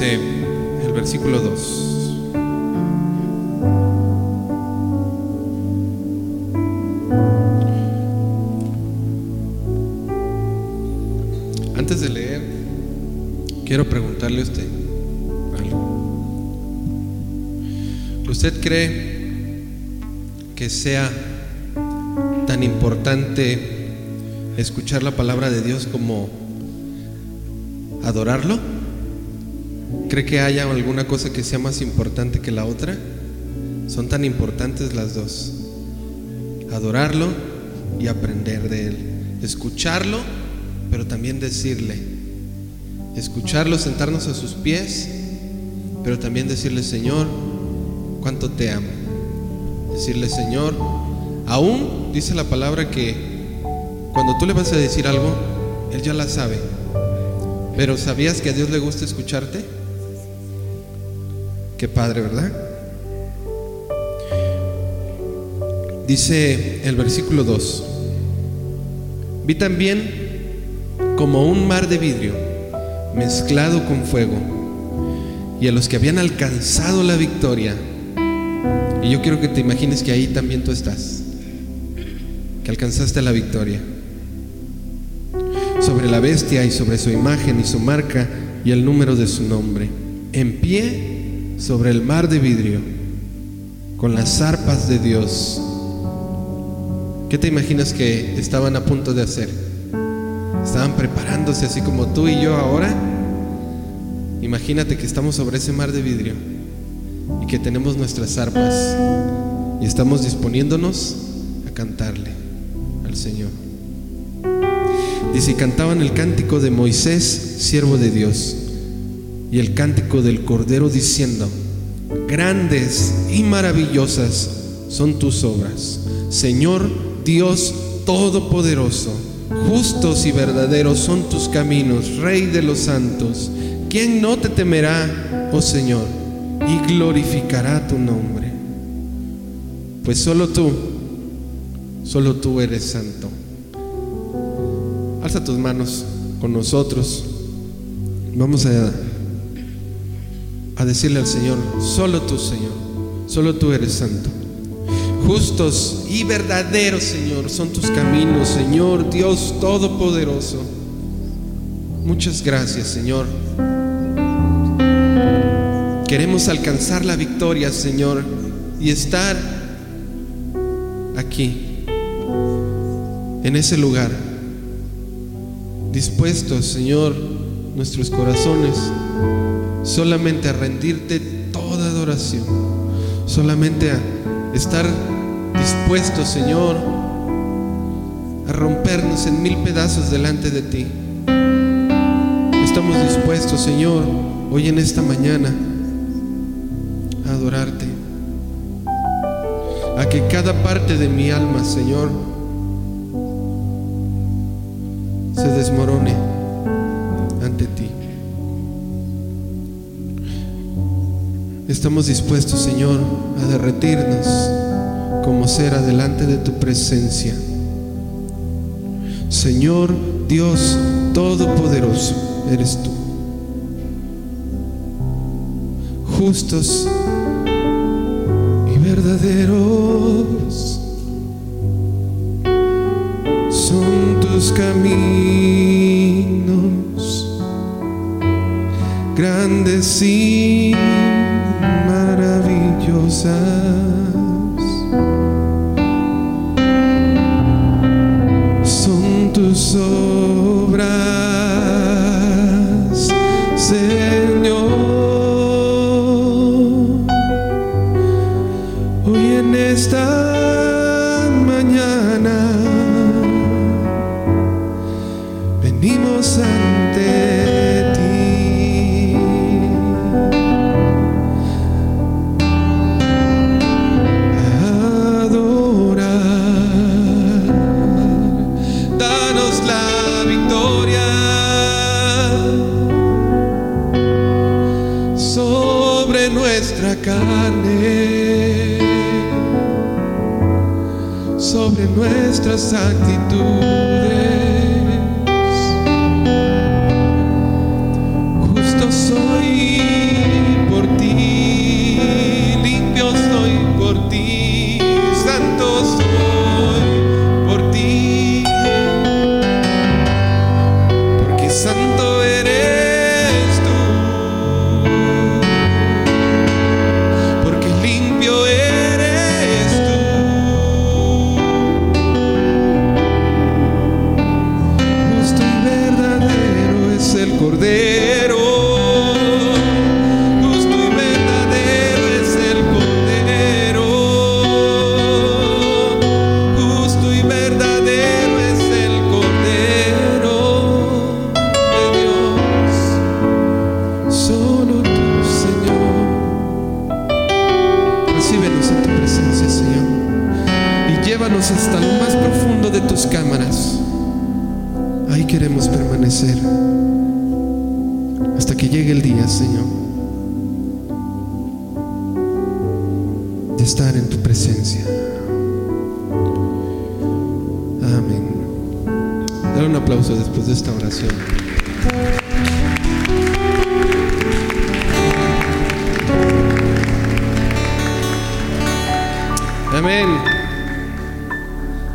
El versículo 2. Antes de leer, quiero preguntarle a usted algo. ¿Usted cree que sea tan importante escuchar la palabra de Dios como adorarlo? ¿Cree que haya alguna cosa que sea más importante que la otra? Son tan importantes las dos. Adorarlo y aprender de Él. Escucharlo, pero también decirle. Escucharlo, sentarnos a sus pies, pero también decirle, Señor, cuánto te amo. Decirle, Señor, aún dice la palabra que cuando tú le vas a decir algo, Él ya la sabe. Pero ¿sabías que a Dios le gusta escucharte? Qué padre, ¿verdad? Dice el versículo 2. Vi también como un mar de vidrio mezclado con fuego y a los que habían alcanzado la victoria. Y yo quiero que te imagines que ahí también tú estás, que alcanzaste la victoria. Sobre la bestia y sobre su imagen y su marca y el número de su nombre. En pie sobre el mar de vidrio con las arpas de Dios. ¿Qué te imaginas que estaban a punto de hacer? Estaban preparándose así como tú y yo ahora. Imagínate que estamos sobre ese mar de vidrio y que tenemos nuestras arpas y estamos disponiéndonos a cantarle al Señor. Dice, cantaban el cántico de Moisés, siervo de Dios y el cántico del Cordero diciendo, grandes y maravillosas son tus obras, Señor Dios Todopoderoso, justos y verdaderos son tus caminos, Rey de los santos. ¿Quién no te temerá, oh Señor, y glorificará tu nombre? Pues solo tú, solo tú eres santo. Alza tus manos con nosotros. Vamos a a decirle al Señor, solo tú, Señor, solo tú eres santo. Justos y verdaderos, Señor, son tus caminos, Señor, Dios Todopoderoso. Muchas gracias, Señor. Queremos alcanzar la victoria, Señor, y estar aquí, en ese lugar, dispuestos, Señor, nuestros corazones solamente a rendirte toda adoración, solamente a estar dispuesto, Señor, a rompernos en mil pedazos delante de ti. Estamos dispuestos, Señor, hoy en esta mañana a adorarte, a que cada parte de mi alma, Señor, se desmorone Estamos dispuestos, Señor, a derretirnos como cera delante de tu presencia. Señor Dios Todopoderoso, eres tú. Justos y verdaderos son tus caminos, grandes y son estar en tu presencia. Amén. Dar un aplauso después de esta oración. Amén.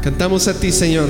Cantamos a ti, Señor.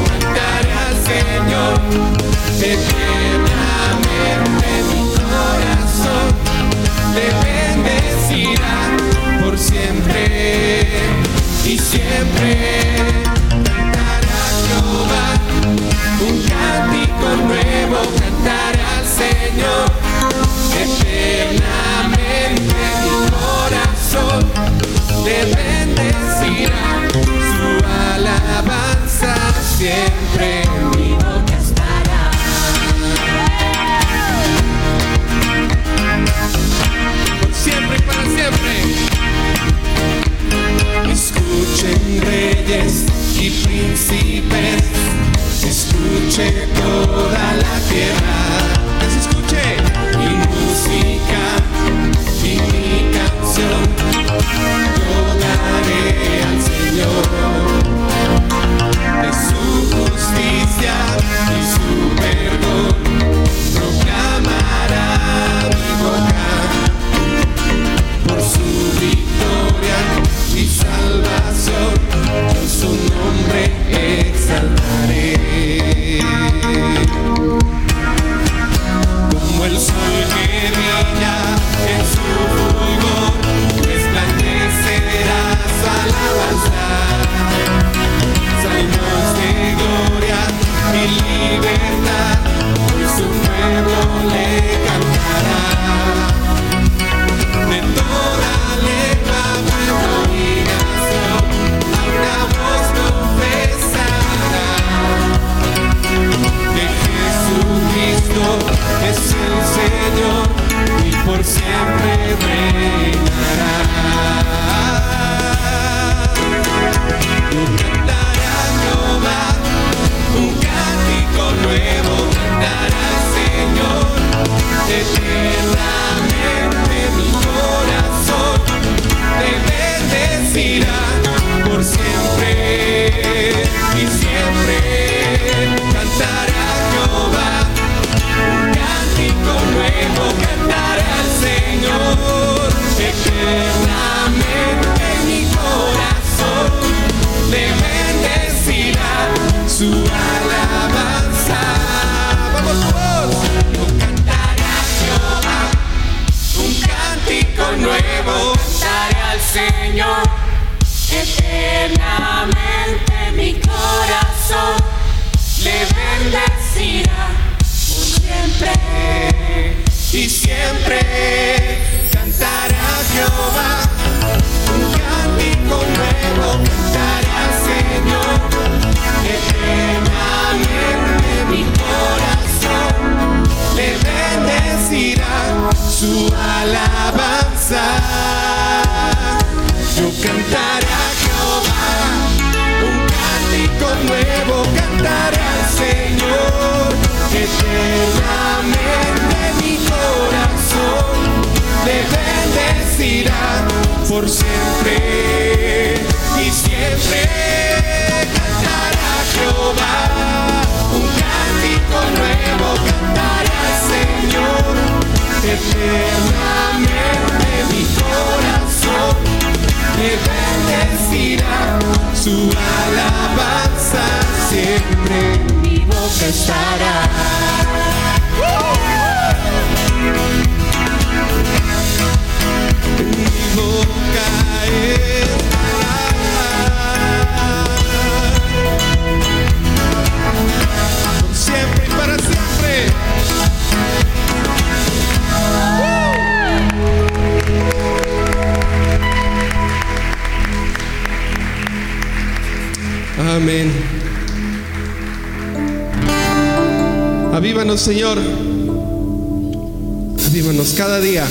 Señor, te tiene mi corazón, te bendecirá por siempre y siempre. Cantará Jehová, un cántico nuevo cantará al Señor, eternamente mi corazón te bendecirá su alabanza siempre. reyes y príncipes. Se escuche toda la tierra. Se escuche mi música y mi canción. Yo daré al Señor. Avívanos, Señor. Avívanos cada día.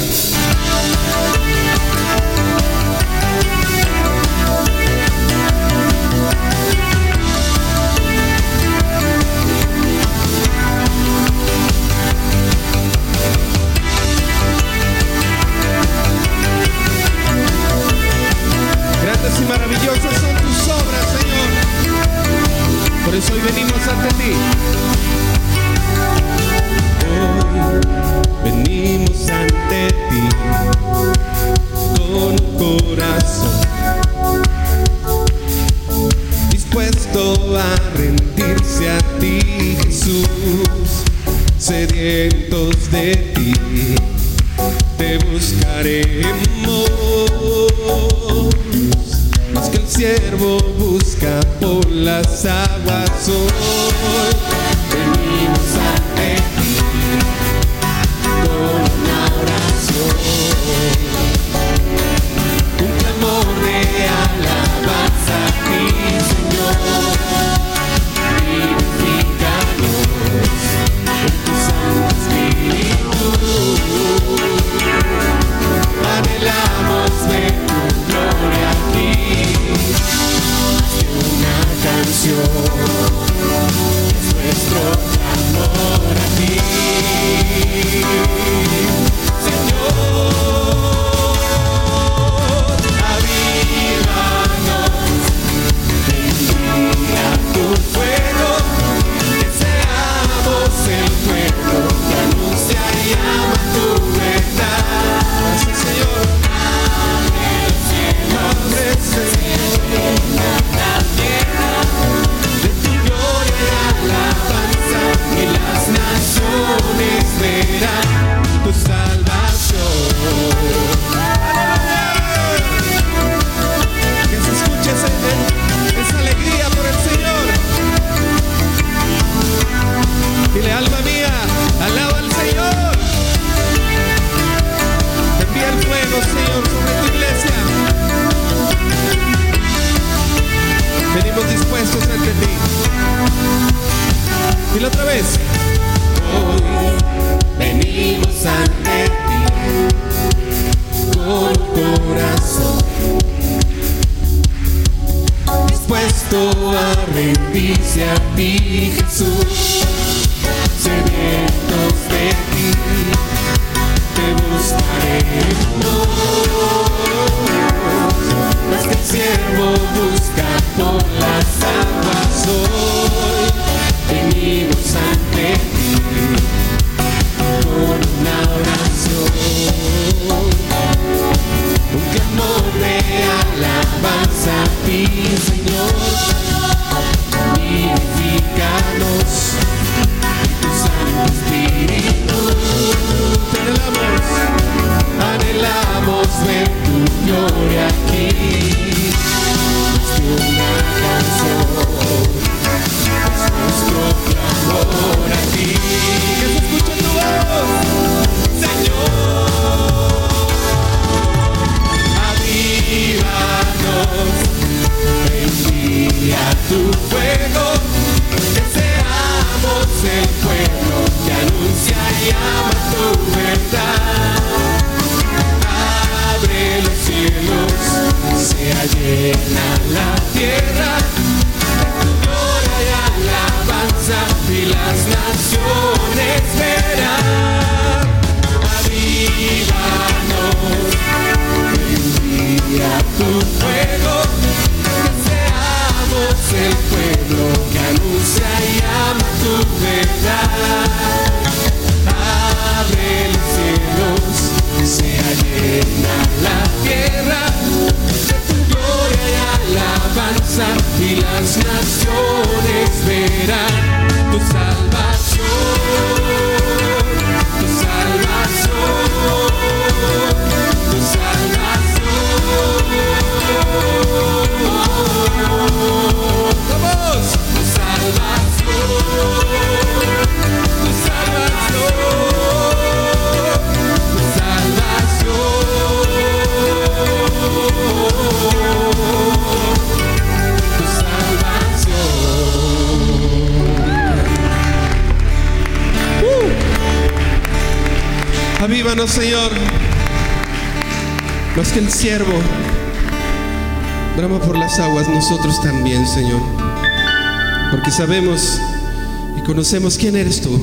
el siervo brama por las aguas, nosotros también, Señor. Porque sabemos y conocemos quién eres tú.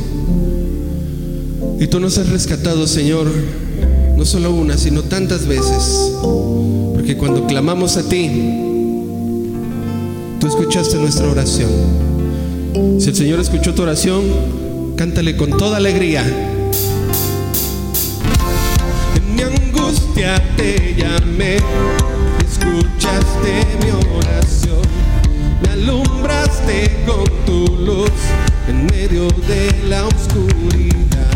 Y tú nos has rescatado, Señor, no solo una, sino tantas veces. Porque cuando clamamos a ti, tú escuchaste nuestra oración. Si el Señor escuchó tu oración, cántale con toda alegría te llamé, escuchaste mi oración, me alumbraste con tu luz en medio de la oscuridad.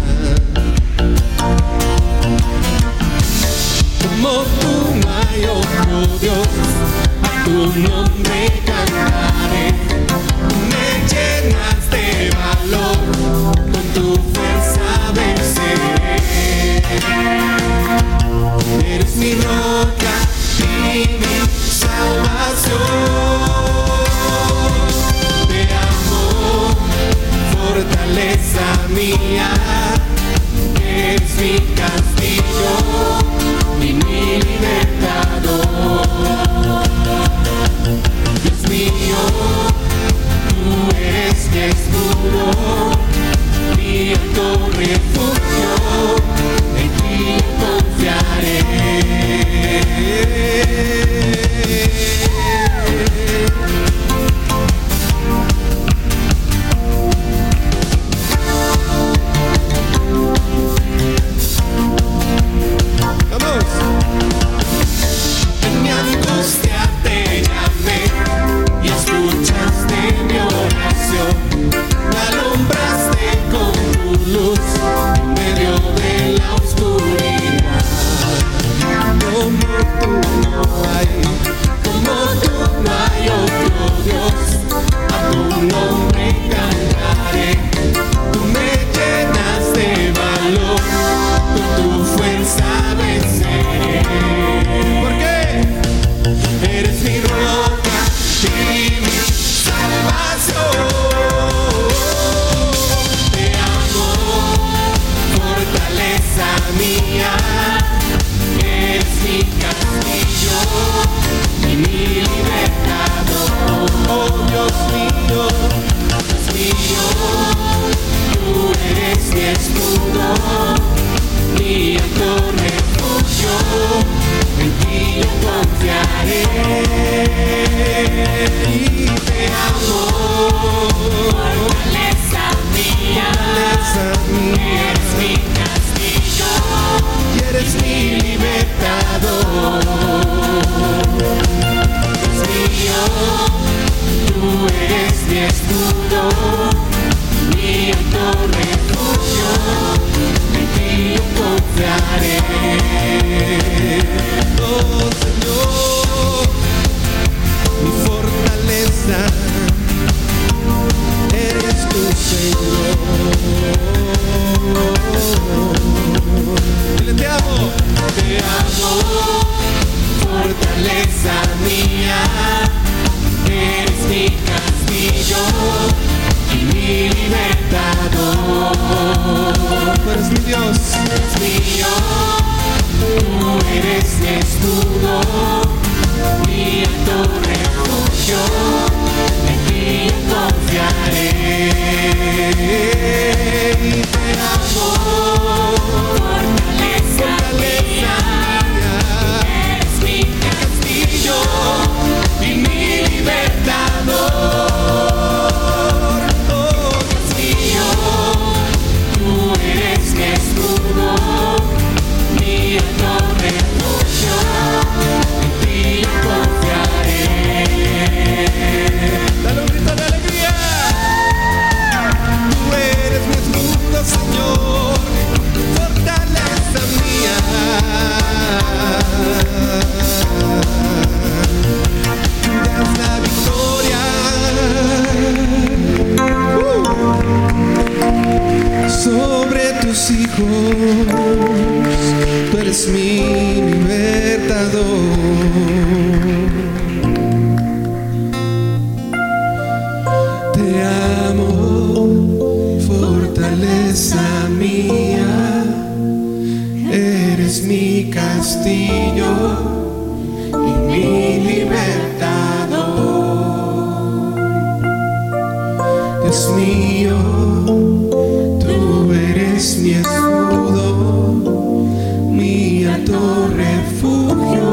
refugio,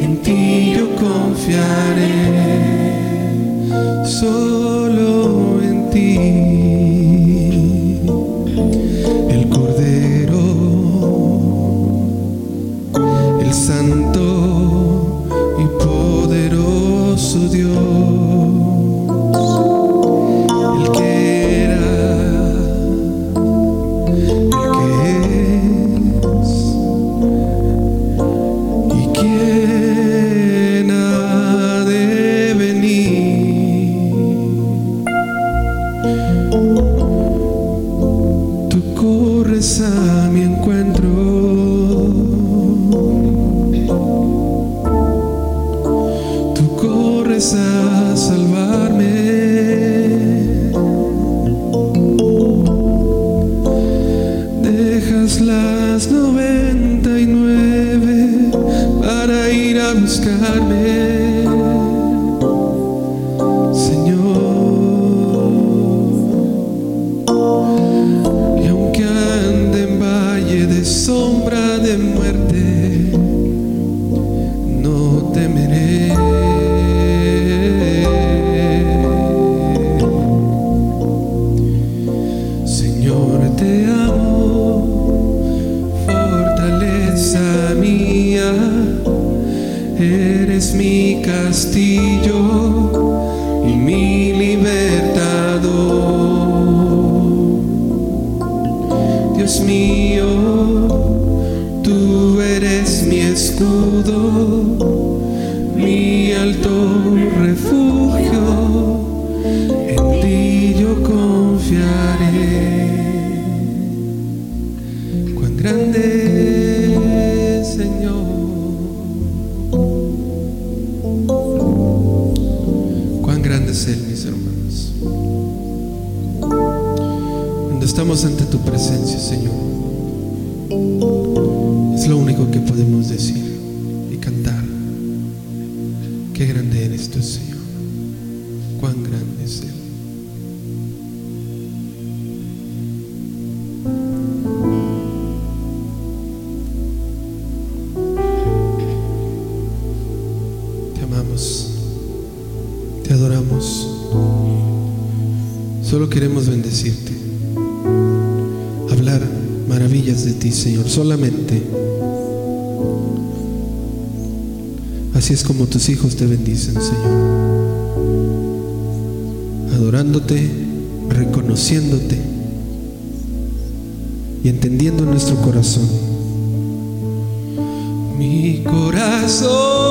en ti yo confiaré. Soy eres mi castillo. Así es como tus hijos te bendicen, Señor. Adorándote, reconociéndote y entendiendo nuestro corazón. Mi corazón.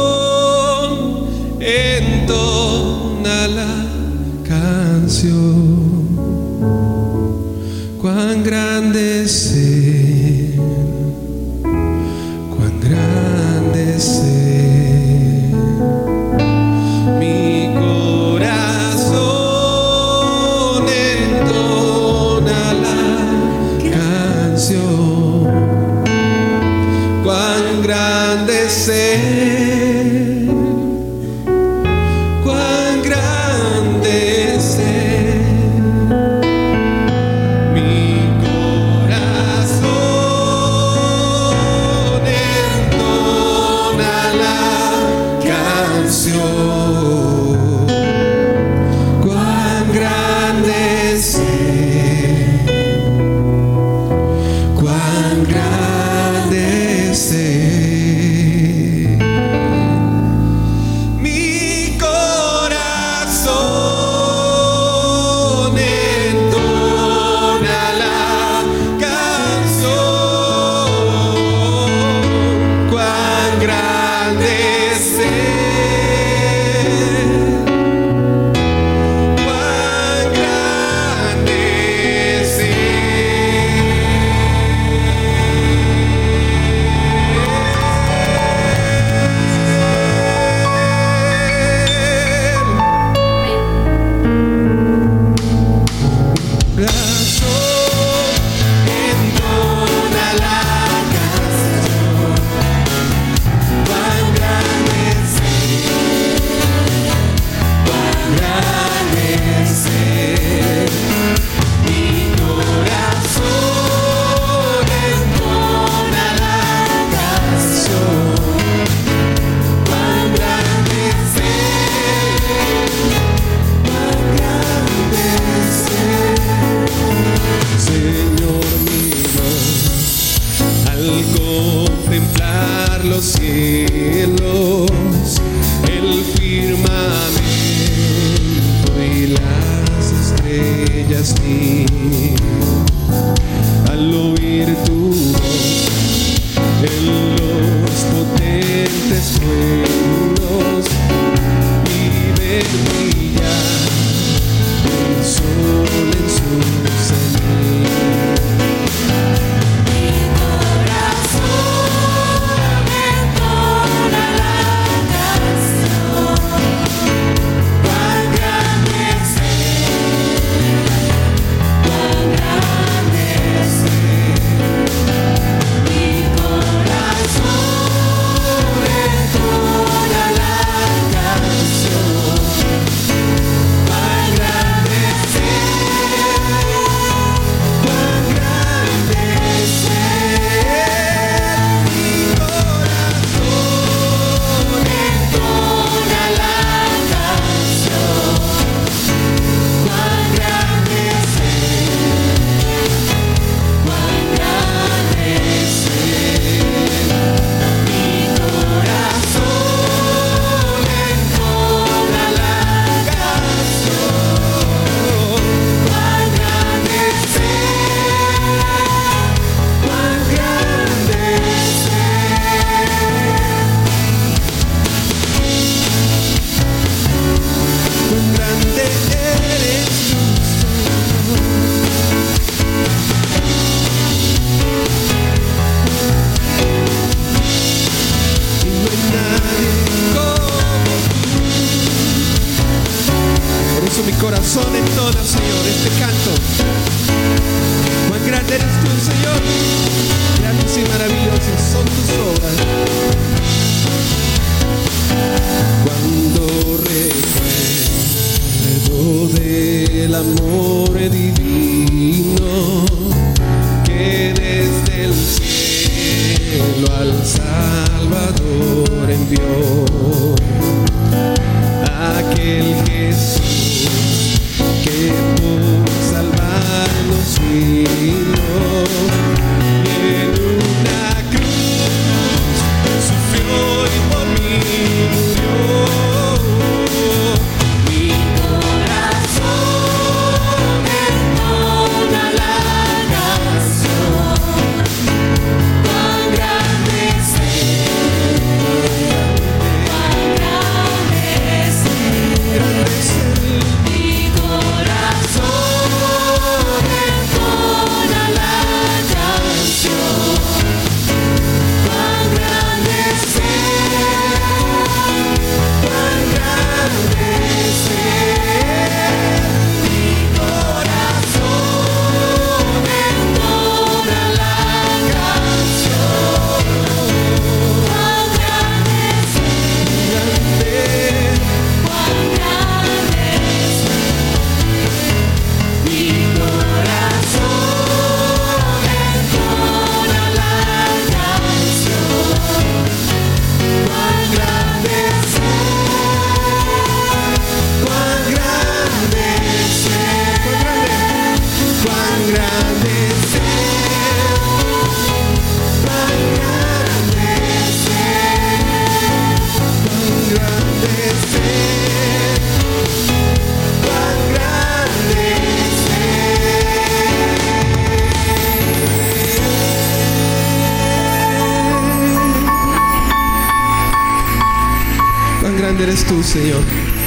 Eres tú, Señor.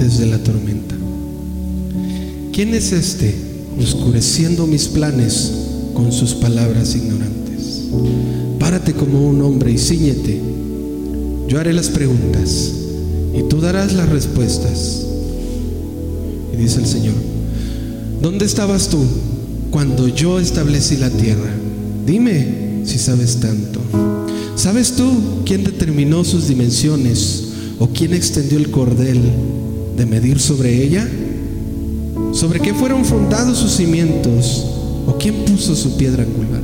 Desde la tormenta. ¿Quién es este oscureciendo mis planes con sus palabras ignorantes? Párate como un hombre y ciñete. Yo haré las preguntas y tú darás las respuestas. Y dice el Señor, ¿dónde estabas tú cuando yo establecí la tierra? Dime si sabes tanto. ¿Sabes tú quién determinó sus dimensiones o quién extendió el cordel de medir sobre ella? ¿Sobre qué fueron fundados sus cimientos o quién puso su piedra angular?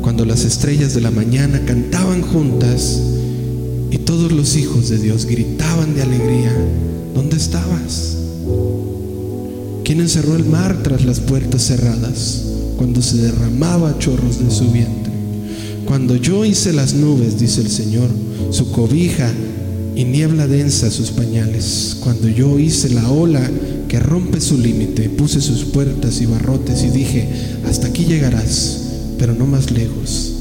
Cuando las estrellas de la mañana cantaban juntas y todos los hijos de Dios gritaban de alegría, ¿dónde estabas? ¿Quién encerró el mar tras las puertas cerradas cuando se derramaba chorros de su vientre? Cuando yo hice las nubes, dice el Señor, su cobija y niebla densa sus pañales. Cuando yo hice la ola que rompe su límite, puse sus puertas y barrotes y dije, hasta aquí llegarás, pero no más lejos.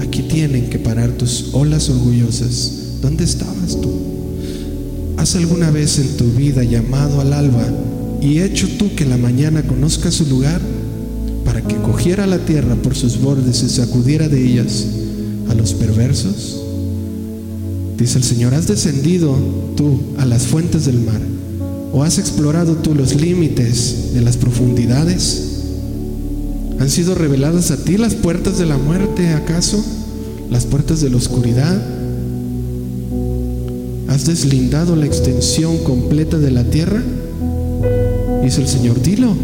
Aquí tienen que parar tus olas orgullosas. ¿Dónde estabas tú? ¿Has alguna vez en tu vida llamado al alba y hecho tú que la mañana conozca su lugar para que cogiera la tierra por sus bordes y sacudiera de ellas a los perversos? Dice el Señor, ¿has descendido tú a las fuentes del mar? ¿O has explorado tú los límites de las profundidades? ¿Han sido reveladas a ti las puertas de la muerte, acaso? ¿Las puertas de la oscuridad? ¿Has deslindado la extensión completa de la tierra? Dice el Señor, dilo,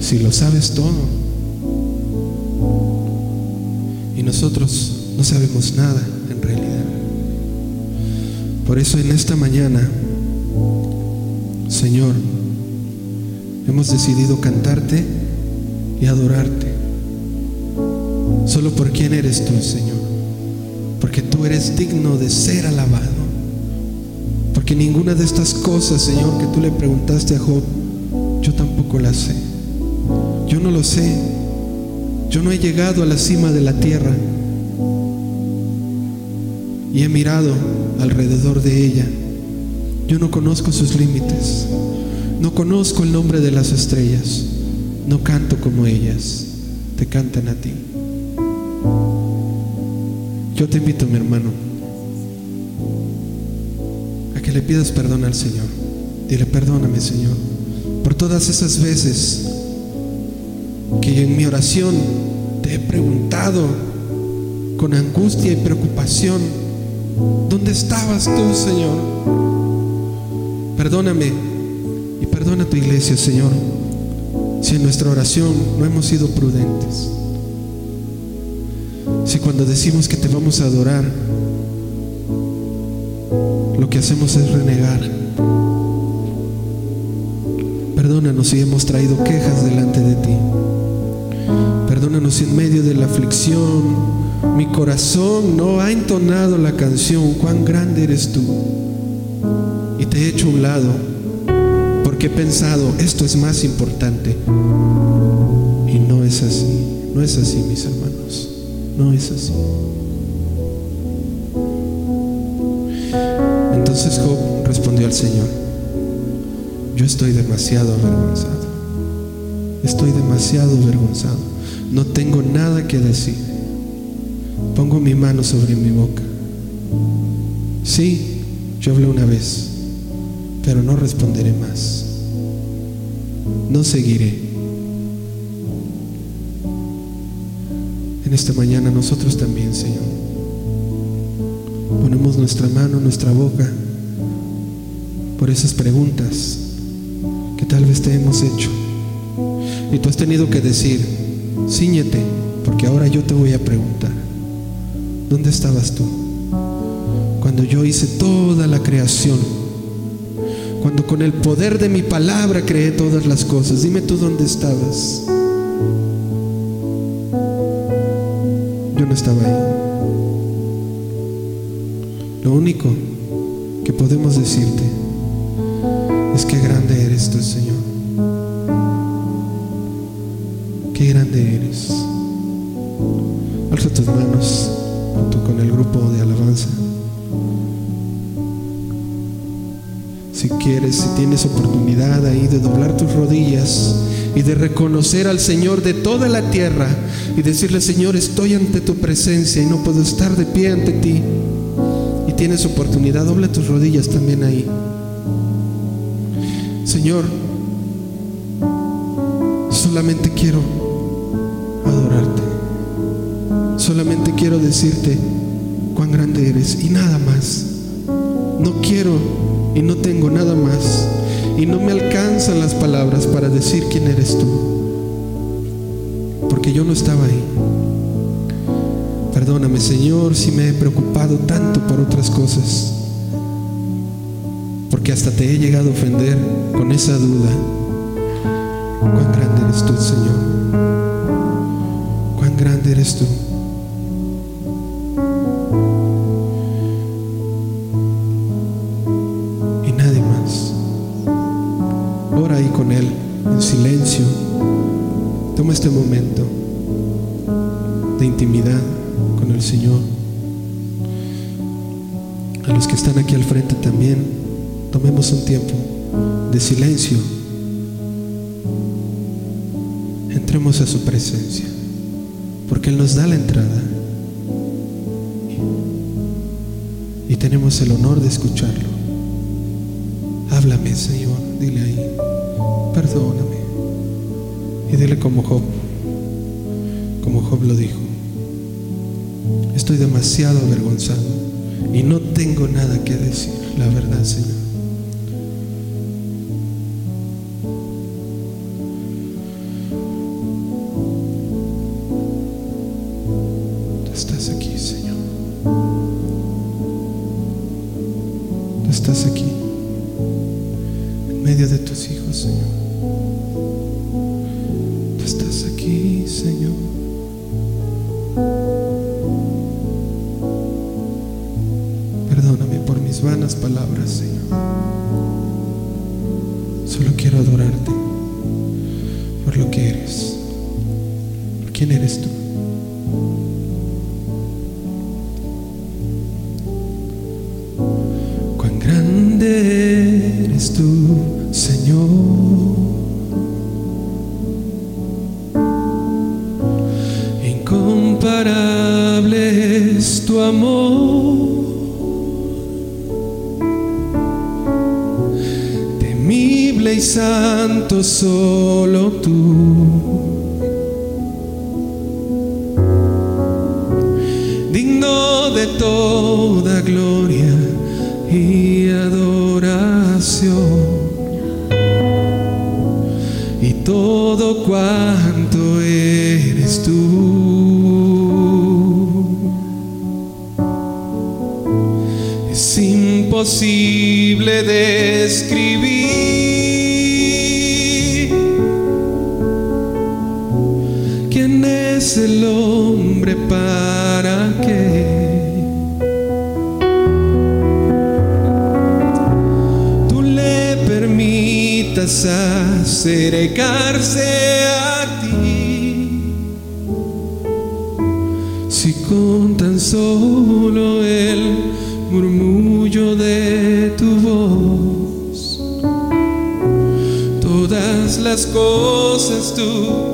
si lo sabes todo. Y nosotros no sabemos nada en realidad. Por eso en esta mañana, Señor, hemos decidido cantarte y adorarte. Solo por quién eres tú, Señor. Porque tú eres digno de ser alabado. Porque ninguna de estas cosas, Señor, que tú le preguntaste a Job, yo tampoco las sé. Yo no lo sé. Yo no he llegado a la cima de la tierra y he mirado alrededor de ella. Yo no conozco sus límites. No conozco el nombre de las estrellas. No canto como ellas. Te cantan a ti. Yo te invito, mi hermano, a que le pidas perdón al Señor. Dile, perdóname, Señor, por todas esas veces que en mi oración te he preguntado con angustia y preocupación, ¿dónde estabas tú, Señor? Perdóname y perdona a tu iglesia, Señor, si en nuestra oración no hemos sido prudentes. Si cuando decimos que te vamos a adorar, lo que hacemos es renegar. Perdónanos si hemos traído quejas delante de ti. Perdónanos si en medio de la aflicción mi corazón no ha entonado la canción, cuán grande eres tú. Y te he hecho un lado porque he pensado, esto es más importante. Y no es así, no es así, mis hermanos, no es así. Entonces Job respondió al Señor, yo estoy demasiado avergonzado, estoy demasiado avergonzado, no tengo nada que decir. Pongo mi mano sobre mi boca. Sí, yo hablé una vez, pero no responderé más. No seguiré. En esta mañana nosotros también, Señor, ponemos nuestra mano, nuestra boca por esas preguntas que tal vez te hemos hecho. Y tú has tenido que decir, ciñete, porque ahora yo te voy a preguntar, ¿dónde estabas tú? Cuando yo hice toda la creación, cuando con el poder de mi palabra creé todas las cosas, dime tú dónde estabas. Yo no estaba ahí. Lo único que podemos decirte es que grande eres tú, Señor. Qué grande eres. Alza tus manos junto con el grupo de alabanza. Si quieres, si tienes oportunidad ahí de doblar tus rodillas y de reconocer al Señor de toda la tierra y decirle, Señor, estoy ante tu presencia y no puedo estar de pie ante ti. Y tienes oportunidad, dobla tus rodillas también ahí. Señor, solamente quiero Solamente quiero decirte cuán grande eres y nada más. No quiero y no tengo nada más. Y no me alcanzan las palabras para decir quién eres tú. Porque yo no estaba ahí. Perdóname, Señor, si me he preocupado tanto por otras cosas. Porque hasta te he llegado a ofender con esa duda. Cuán grande eres tú, Señor. Cuán grande eres tú. Él en silencio. Toma este momento de intimidad con el Señor. A los que están aquí al frente también, tomemos un tiempo de silencio. Entremos a su presencia, porque Él nos da la entrada. Y tenemos el honor de escucharlo. Háblame, Señor, dile ahí, perdóname. Y dile como Job, como Job lo dijo. Estoy demasiado avergonzado y no tengo nada que decir, la verdad, Señor. Es tu amor. Temible y santo solo tú. digno de toda gloria y adoración. Y todo cuanto eres tú. Imposible describir quién es el hombre para que tú le permitas acercarse a ti. Si con tan solo las cosas tú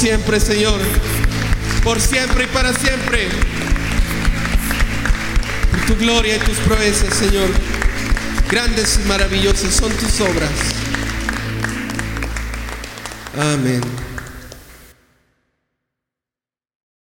siempre, Señor. Por siempre y para siempre. Por tu gloria y tus proezas, Señor. Grandes y maravillosas son tus obras. Amén.